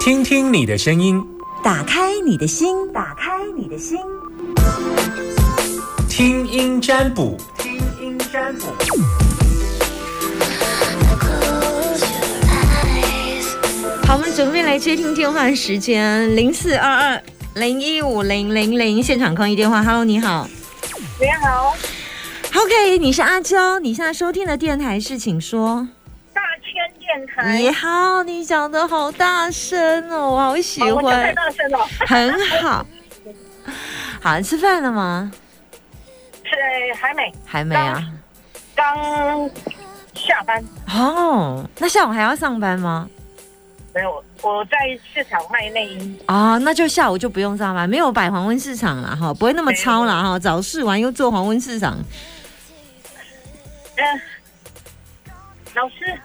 听听你的声音，打开你的心，打开你的心，听音占卜，听音占卜。好，我们准备来接听电话时间，零四二二零一五零零零，现场抗议电话。Hello，你好。你好，OK，你是阿娇，你现在收听的电台是，请说。你好，你讲的好大声哦，我好喜哦我太欢，大声了。很好。好，吃饭了吗？是还没，还没啊。刚下班。哦，那下午还要上班吗？没有，我在市场卖内衣。啊，那就下午就不用上班，没有摆黄昏市场了哈，不会那么超了哈。早市完又做黄昏市场，嗯、老师，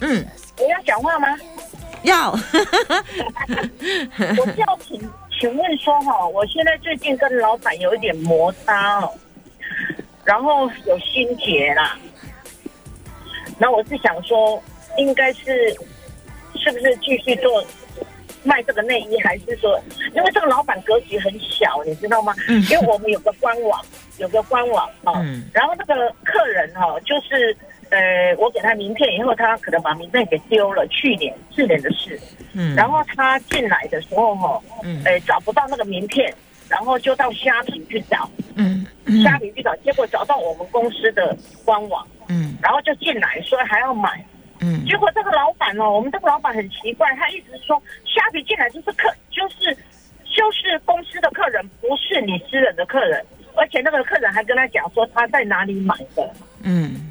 嗯，我要讲话吗？要。我是要请请问说哈，我现在最近跟老板有一点摩擦哦，然后有心结啦。那我是想说，应该是是不是继续做卖这个内衣，还是说，因为这个老板格局很小，你知道吗？嗯因为我们有个官网，有个官网哦，嗯然后那个客人哈、哦，就是呃，我给他名片以后，他可能把名片给丢了，去年去年的事。嗯。然后他进来的时候哈、嗯。呃，找不到那个名片，然后就到虾皮去找，嗯虾皮去找，结果找到我们公司的官网，嗯。然后就进来说还要买，嗯。结果这个老板哦，我们这个老板很奇怪，他一直说虾皮进来就是客，就是就是公司的客人，不是你私人的客人，而且那个客人还跟他讲说他在哪里买的，嗯。是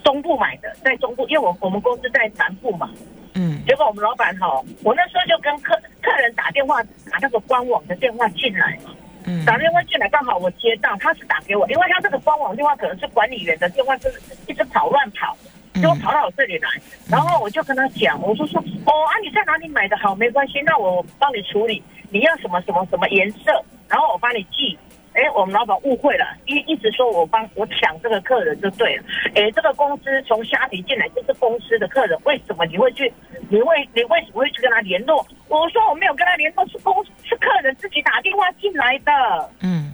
中部买的，在中部，因为我我们公司在南部嘛，嗯。结果我们老板哈，我那时候就跟客客人打电话，打那个官网的电话进来，嗯。打电话进来刚好我接到，他是打给我，因为他这个官网电话可能是管理员的电话，就是一直跑乱跑，嗯。结果跑到我这里来，然后我就跟他讲，我就说哦啊你在哪里买的好没关系，那我帮你处理，你要什么什么什么颜色，然后我帮你寄。哎，我们老板误会了，一一直说我帮我抢这个客人就对了。哎，这个公司从虾皮进来就是公司的客人，为什么你会去？你为你为什么会去跟他联络？我说我没有跟他联络，是公是客人自己打电话进来的。嗯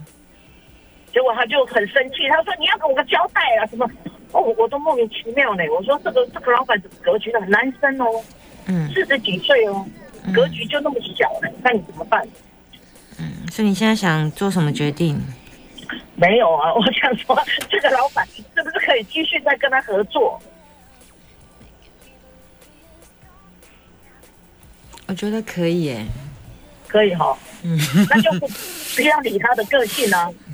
结果他就很生气，他说你要给我个交代啊什么？哦，我我都莫名其妙呢。我说这个这个老板怎么格局的男生哦，嗯四十几岁哦，格局就那么小呢，那你怎么办？嗯，所以你现在想做什么决定？没有啊，我想说这个老板是不是可以继续再跟他合作？我觉得可以耶。可以哈、嗯那就不不要理他的个性啊。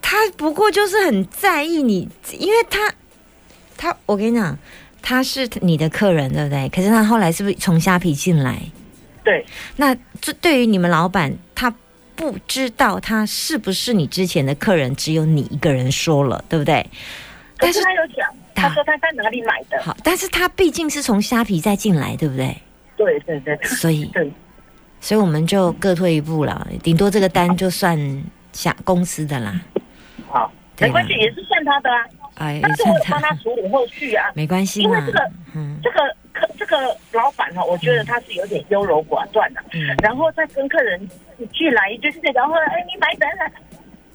他不过就是很在意你，因为他他我跟你讲，他是你的客人，对不对？可是他后来是不是从虾皮进来？对，那这对于你们老板，他不知道他是不是你之前的客人，只有你一个人说了，对不对？但是他有讲，他他说他在哪里买的。好，但是他毕竟是从虾皮再进来，对不对？对对对所以，对，所以我们就各退一步了，顶多这个单就算下公司的啦。好，没关系，也是算他的啊。哎，但是我帮他他处理后续啊。没关系嘛因为这个，嗯这个客这个老板哈，我觉得他是有点优柔寡断的、嗯。然后再跟客人一句来一句是，然后哎你买等等，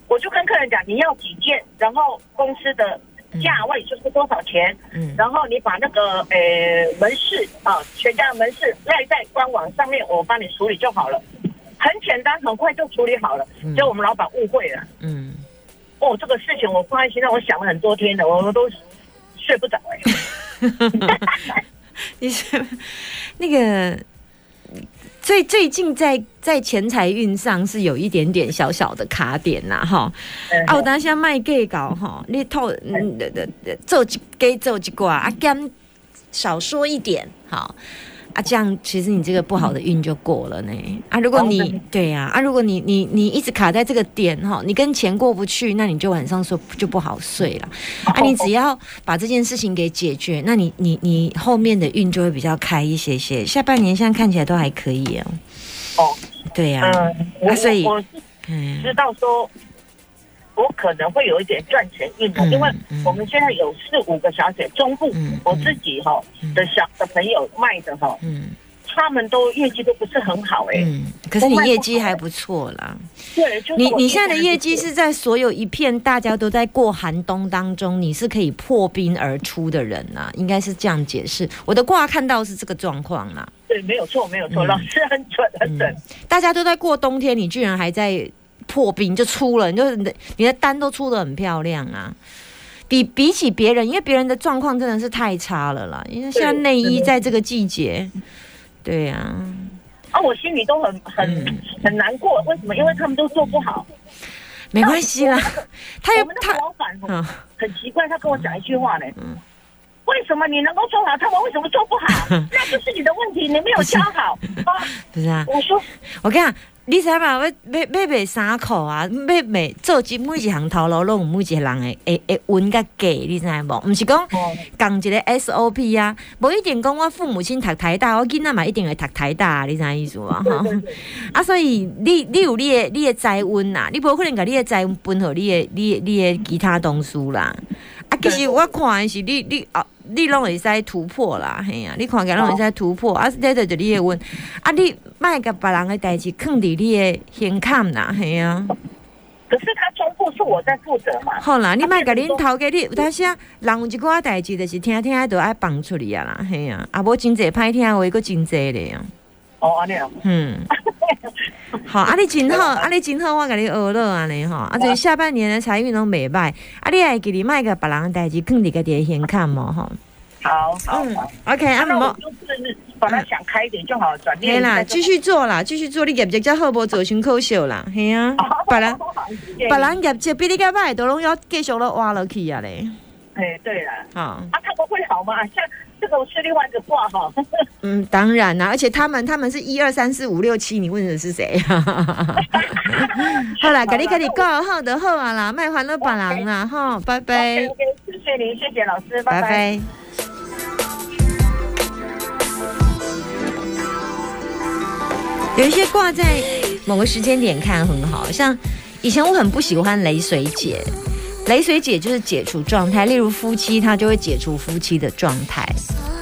我就跟客人讲你要几件，然后公司的价位就是多少钱，嗯。然后你把那个呃门市啊全家的门市赖在官网上面，我帮你处理就好了，很简单，很快就处理好了。嗯。结果我们老板误会了，嗯，哦，这个事情我放在心上，我想了很多天的，我都睡不着哎、你是 那个最最近在在钱财运上是有一点点小小的卡点呐，哈。嗯啊，我当下卖给搞哈，你透嗯做一给做一挂啊，减少说一点好。啊，这样其实你这个不好的运就过了呢。啊，如果你、哦对对呀、啊，如果你你你一直卡在这个点哈，你跟钱过不去，那你就晚上说就不好睡了。啊，你只要把这件事情给解决，那你你你后面的运就会比较开一些些。下半年现在看起来都还可以哦。哦，对呀、嗯，所以嗯知道说，我可能会有一点赚钱运动，嗯因为嗯我们现在有四五个小姐，中部嗯我自己哈嗯的小的朋友卖的哈，嗯他们都业绩都不是很好哎。嗯，可是你业绩还不错啦。对，就是你你现在的业绩是在所有一片大家都在过寒冬当中，你是可以破冰而出的人呐、应该是这样解释。我的卦看到是这个状况啦，对，没有错，没有错，嗯老师很准，很准。大家都在过冬天，你居然还在破冰就出了，你就是你的你的单都出的很漂亮啊。比比起别人，因为别人的状况真的是太差了啦。因为现在内衣在这个季节，对呀、啊，我心里都很很、嗯很难过，为什么？因为他们都做不好。没关系啦。他有我们那他老板很奇怪，他跟我讲一句话呢。嗯为什么你能够做好，他们为什么做不好？那就是你的问题，你没有教好。啊，不是啊，我说我跟你讲，你知影嘛？要要要卖衫裤啊，要卖做一每一项头路，拢有每一个人的会会温甲价，你知无？毋是讲哦，讲一个 SOP 啊，无一定讲我父母亲读台大，我囡仔嘛一定会读台大，你知影意思无？吼啊，所以你你有你的你的财运呐，你无可能甲你的财运分互你的你的你的其他同事啦。啊，其实我看的是你你哦，你拢会使突破啦，嘿啊，你看起来拢会使突破，啊，这就是你的问。啊，你卖甲别人的代志放伫你的胸坎啦，嘿啊。可是他中部是我在负责嘛。好啦，你莫甲恁头家，你有当时啊，人有一寡代志，就是听听都爱放出去啊啦，嘿啊，啊无真济歹听的话，佫真济咧啊。哦，安尼啊，嗯，好，啊你真好，啊你真好，我甲你学了安尼吼，啊就下半年的财运拢袂歹，啊你会记你莫甲别人的代志放伫家己的胸坎无吼。好好嗯。，OK，啊那我毋好，就是把它想开一点就好，转念再继续做啦，继续做，你业绩较好，无做伤可惜啦，嘿啊，别人别人业绩比你较歹，都拢要继续咧挖落去啊咧，哎，对啦，好。啊，他们会好吗？像这个视力患者挂哈，嗯，当然啦，而且他们他们是一二三四五六七，你问的是谁？好啦，给你给你告好的好啊啦，卖欢乐板郎啦，哈，拜拜谢谢您，谢谢老师，拜拜拜。拜。有一些卦在某个时间点看很好，像以前我很不喜欢雷水解，雷水解就是解除状态，例如夫妻他就会解除夫妻的状态，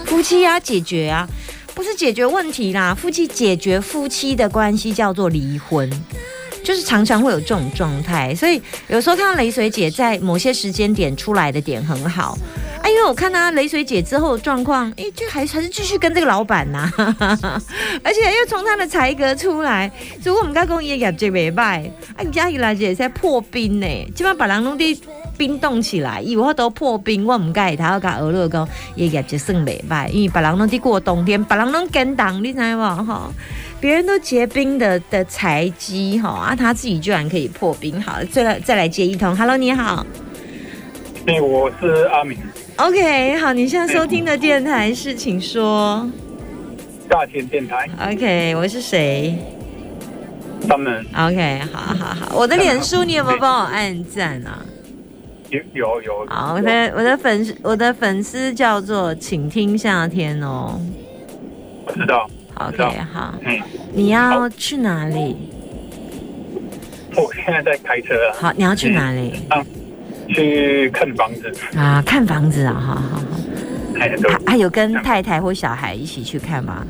夫妻要、解决啊，不是解决问题啦，夫妻解决夫妻的关系叫做离婚。就是常常会有这种状态，所以有时候看到雷水姐在某些时间点出来的点很好，哎，因为我看她雷水姐之后的状况，哎，就还还是继续跟这个老板呐、而且又从她的才格出来，所以我们刚讲伊业绩袂歹，啊，人家伊来姐在破冰呢，基本上把人拢伫冰冻起来，以我都破冰，我唔介意他要甲俄勒讲伊的业绩算袂歹，因为别人拢伫过冬天，别人拢跟冻，你知无吼？别人都结冰的的财机哈啊，他自己居然可以破冰。好，再来再来接一通，Hello，你好对，我是阿明，，OK，好，你现在收听的电台是，请说。大千电台，OK，我是谁？他们？OK，好好好，我的脸书你有没有帮我按赞啊？有有有，好，我的我的粉丝我的粉丝叫做请听夏天哦。我知道，，OK，好，嗯，你要去哪里？我现在在开车啊，好，你要去哪里？去看房子，啊，看房子啊，好好好，哎，对还，还有跟太太或小孩一起去看吗？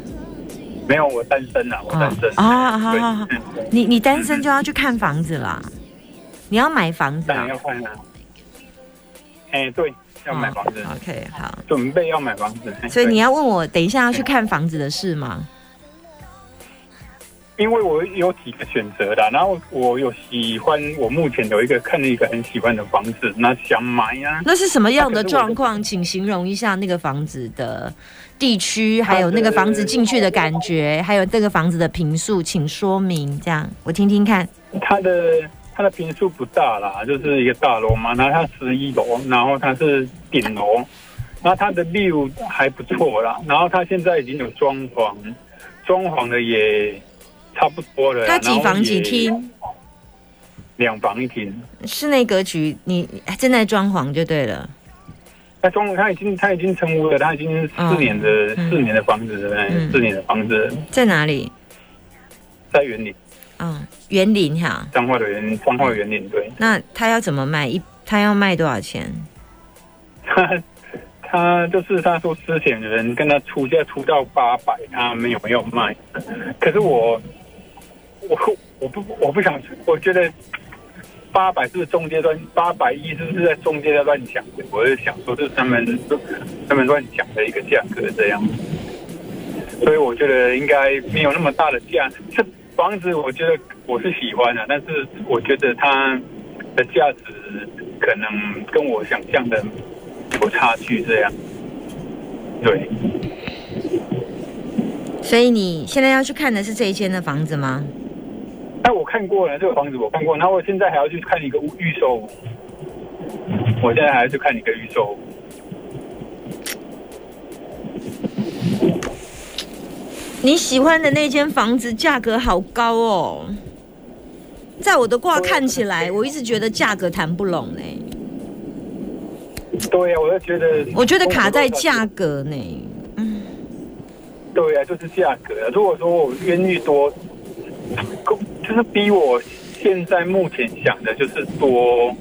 没有，我单身啊，我单身，啊好好好你你单身就要去看房子啦，你要买房子啊？要换啊，哎，对，要买房子，哦 OK，好，准备要买房子，哎所以你要问我等一下要去看房子的事吗？因为我有几个选择的，然后我有喜欢，我目前有一个看了一个很喜欢的房子，那想买啊，那是什么样的状况？请形容一下那个房子的地区，还有那个房子进去的感觉，还有这个房子的平数，请说明，这样我听听看。它的它的平数不大啦，就是一个大楼嘛，然后它十一楼，然后它是顶楼，然后它的 view 还不错啦，然后它现在已经有装潢，装潢的也差不多了啦。它几房几？厅？两房一厅。室内格局，你正在装潢就对了。他装他已经他已经成屋了，他已经四年的、嗯四年的房子四年的房子在哪里？在园林。嗯，园林哈，彰化的园，彰化园林对。那他要怎么卖？一他要卖多少钱？他他就是他说之前的人跟他出价出到八百，他没有没有卖。可是我我我不我不想，我觉得八百是不是中间乱八百一是不是在中间在乱讲？我是想说是他们他们乱讲的一个价格这样。所以我觉得应该没有那么大的价。这房子我觉得我是喜欢的，但是我觉得它的价值可能跟我想象的有差距。这样，对。所以你现在要去看的是这一间的房子吗？那我看过了，这个房子我看过，然后我现在还要去看一个预售。我现在还要去看一个预售。你喜欢的那间房子价格好高哦，在我的卦看起来，我一直觉得价格谈不拢呢。对呀，我就觉得，我觉得卡在价格呢。嗯，对呀，就是价格。如果说我愿意多，就是比我现在目前想的，就是多。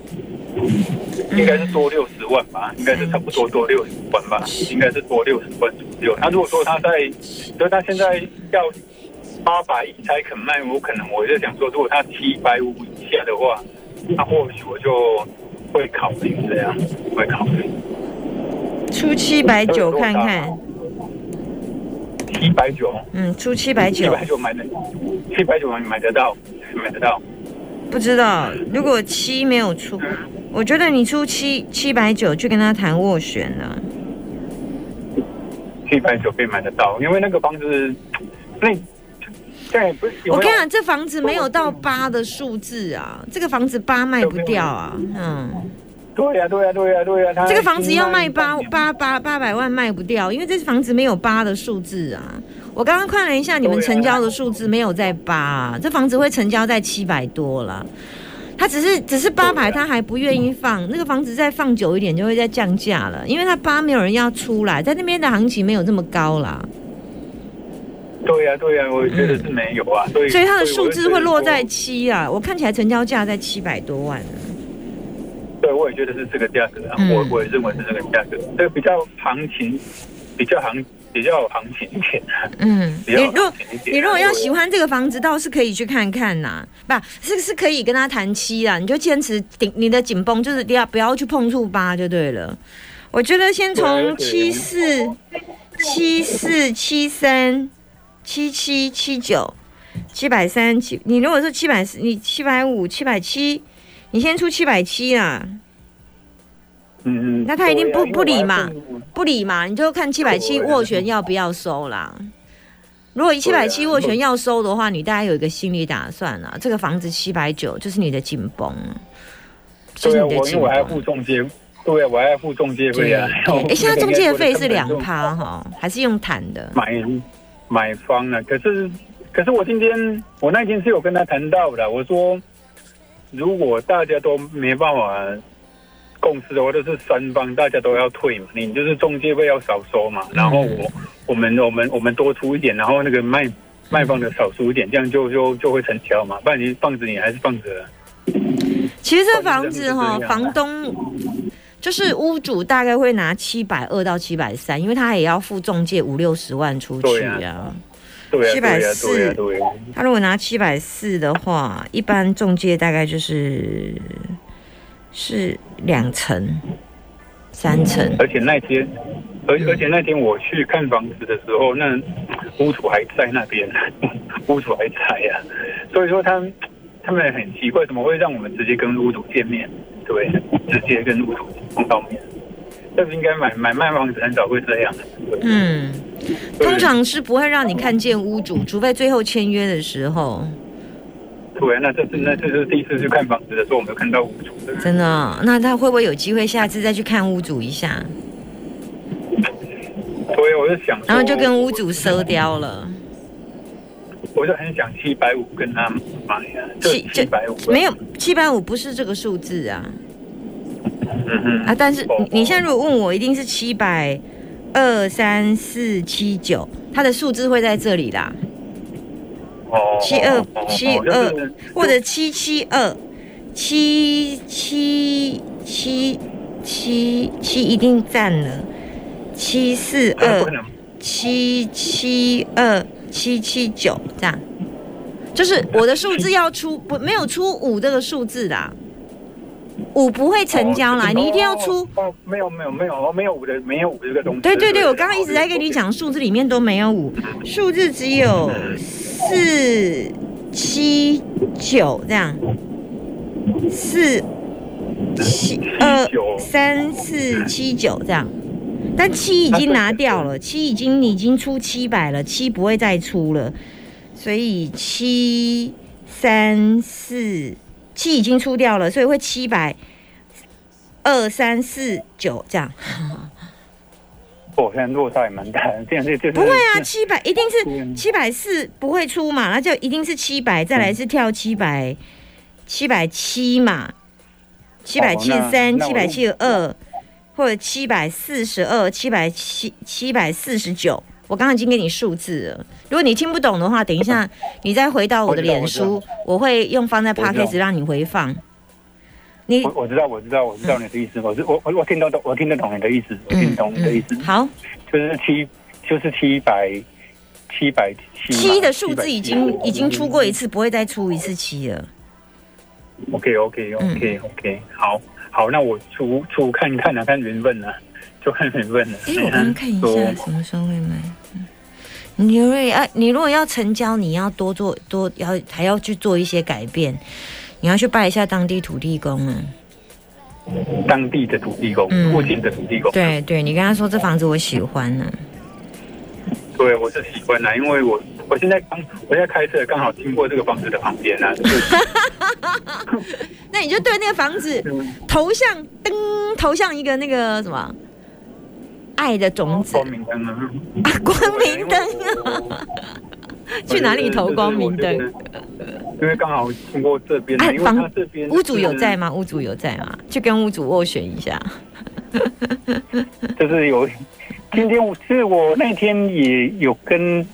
应该是多六十万吧，应该是差不多多六十万吧，应该是多六十万左右。那如果说他在，所以他现在要八百才肯卖，我可能我就想说，如果他七百五以下的话，那或许我就会考虑这样，会考虑出七百九看看，七百九，嗯，出七百九，七百九买的，七百九买得到，买得到。不知道，如果七没有出，我觉得你出七七百九去跟他谈斡旋啊。七百九可以买得到，因为那个房子，那对不？我跟你讲，这房子没有到八的数字啊，这个房子八卖不掉啊，嗯。对呀，对呀，对呀，对呀。这个房子要卖八八八八百万卖不掉，因为这房子没有八的数字啊。我刚刚看了一下你们成交的数字，没有在八，这房子会成交在七百多了。他只是只是八百，他还不愿意放那个房子，再放久一点就会再降价了，因为他八没有人要出来，在那边的行情没有这么高啦。对呀，对呀，我觉得是没有啊，所以所以它的数字会落在七啊。我看起来成交价在七百多万呢。对，我也觉得是这个价格啊，我我也认为是这个价格，这个比较行情，比较行。比较有行情一点，嗯，你如果你如果要喜欢这个房子，倒是可以去看看呐，不是是可以跟他谈期啊，你就坚持顶你的紧绷，就是不要不要去碰触八就对了。我觉得先从七四七四七三七七七九七百三七，你如果是七百四你七百五七百七，你先出七百七啊。嗯嗯，那他一定不不理嘛，不理嘛，你就看七百七斡旋要不要收啦。如果七百七斡旋要收的话，你大概有一个心理打算啦。这个房子七百九就是你的紧绷，就是你的紧绷。我还要付中介，对啊，我还要付中介费啊。哎，现在中介费是两趴哈，还是用谈的？买买方呢？可是可是我今天我那天是有跟他谈到的，我说如果大家都没办法。共识的话，就是三方大家都要退嘛，你就是中介费要少收嘛，然后我我们我们我们多出一点，然后那个卖卖方的少出一点，这样就就就会成交嘛，不然你放着你还是放着。其实这房子哈，房东就是屋主大概会拿七百二到七百三，因为他也要付中介五六十万出去啊。对七百四，他如果拿七百四的话，一般中介大概就是。是两层、三层，而且那天，而而且那天我去看房子的时候，那屋主还在那边，屋主还在呀。所以说他他们很奇怪，怎么会让我们直接跟屋主见面？对，直接跟屋主碰到面，这不应该买买卖房子很少会这样。嗯，通常是不会让你看见屋主，除非最后签约的时候。对，那这是那这是第一次去看房子的时候，我没有看到屋主。真的？那他会不会有机会下次再去看屋主一下？所以，我就想，然后就跟屋主收掉了。我就很想七百五跟他买啊，七七百五没有七百五不是这个数字啊。嗯嗯啊，但是你你现在如果问我，一定是七百二三四七九，它的数字会在这里啦。哦，七二七二或者七七二七七七七七一定占了，七四二七七二七七九这样，就是我的数字要出不没有出五这个数字的啊，五不会成交啦，哦你一定要出。哦，没有没有没有哦，没有五的没有五这个东西。对对对，我刚刚一直在跟你讲，数字里面都没有五，数字只有四、七、九这样，四、七、二、三、四、七、九这样。但七已经拿掉了，七已经你已经出七百了，七不会再出了，所以七、三、四、七已经出掉了，所以会七百二、三、四、九这样。我，现在落差也蛮大的，这样就就是不会啊，七百一定是嗯七百四不会出嘛，那就一定是七百，再来是跳七百七百七嘛，七百七十三、七百七十二，或者七百四十二、七百七七百四十九。我刚刚已经给你数字了，如果你听不懂的话，等一下你再回到我的脸我书，我会用放在我知道。podcast 让你回放。你我我知道我知道我知道你的意思，我是我我我听得懂我听得懂你的意思，我听得懂你的意思，嗯好，就是七就是七百七百七七的数字已经已经出过一次，不会再出一次七了。OK OK OK OK，好好，那我出出看看啊，看缘分啊，就看缘分了。哎、我刚刚看一下什么时候会买。嗯。你如果要，你如果要成交，你要多做多要还要去做一些改变，你要去拜一下当地土地公啊。当地的土地公，嗯。附近的土地公，对对，你跟他说这房子我喜欢呢、对，我是喜欢的，因为我我现在刚我现在开车刚好经过这个房子的旁边啊，那你就对那个房子嗯投向灯，投向一个那个什么爱的种子光明灯啊，啊，光明灯啊！去哪里投光明灯？？因为刚好经过这边啊，因为房他这边屋主有在吗？吗？屋主有在吗？去跟屋主斡旋一下。就是有，今天我是我那天也有跟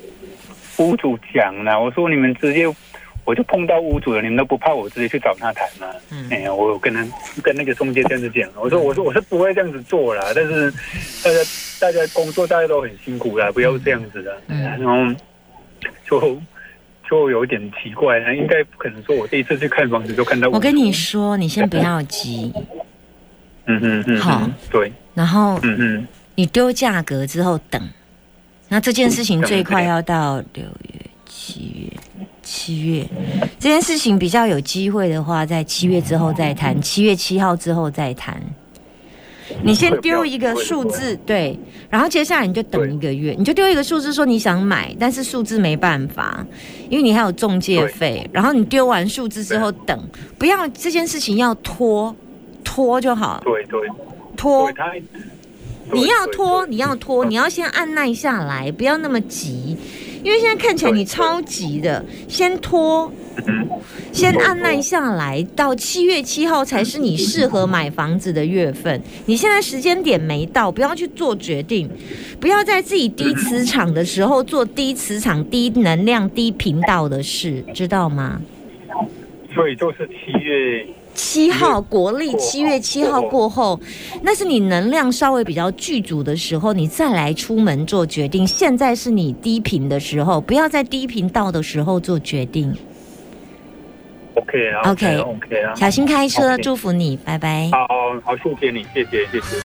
屋主讲了，我说你们直接。我就碰到屋主了，你们都不怕我直接去找他谈吗？嗯。哎呀，我有跟他跟那个中介这样子讲，我说我说我是不会这样子做啦，但是大家大家工作大家都很辛苦啦，不要这样子的。嗯。然后就就有点奇怪了，应该不可能说我第一次去看房子就看到。我跟你说，你先不要急，嗯嗯嗯，好。嗯，对，然后嗯嗯，你丢价格之后等，那这件事情最快要到六月、七月、七月，这件事情比较有机会的话，在七月之后再谈，七月七号之后再谈。你先丢一个数字，对，然后接下来你就等一个月，你就丢一个数字说你想买，但是数字没办法，因为你还有中介费。然后你丢完数字之后等，不要这件事情要拖，拖就好，对对拖对，。他你要拖，你要拖，你要先按耐下来，不要那么急，因为现在看起来你超急的，先拖，嗯先按耐下来，到七月七号才是你适合买房子的月份。你现在时间点没到，不要去做决定，不要在自己低磁场的时候做低磁场、低能量、低频道的事，知道吗？所以就是七月七号国历七月七号过后，那是你能量稍微比较具足的时候，你再来出门做决定。现在是你低频的时候，不要在低频道的时候做决定。OK 啊 OK OK 啊，小心开车，祝福你，拜拜。好好好，谢谢你，谢谢谢谢。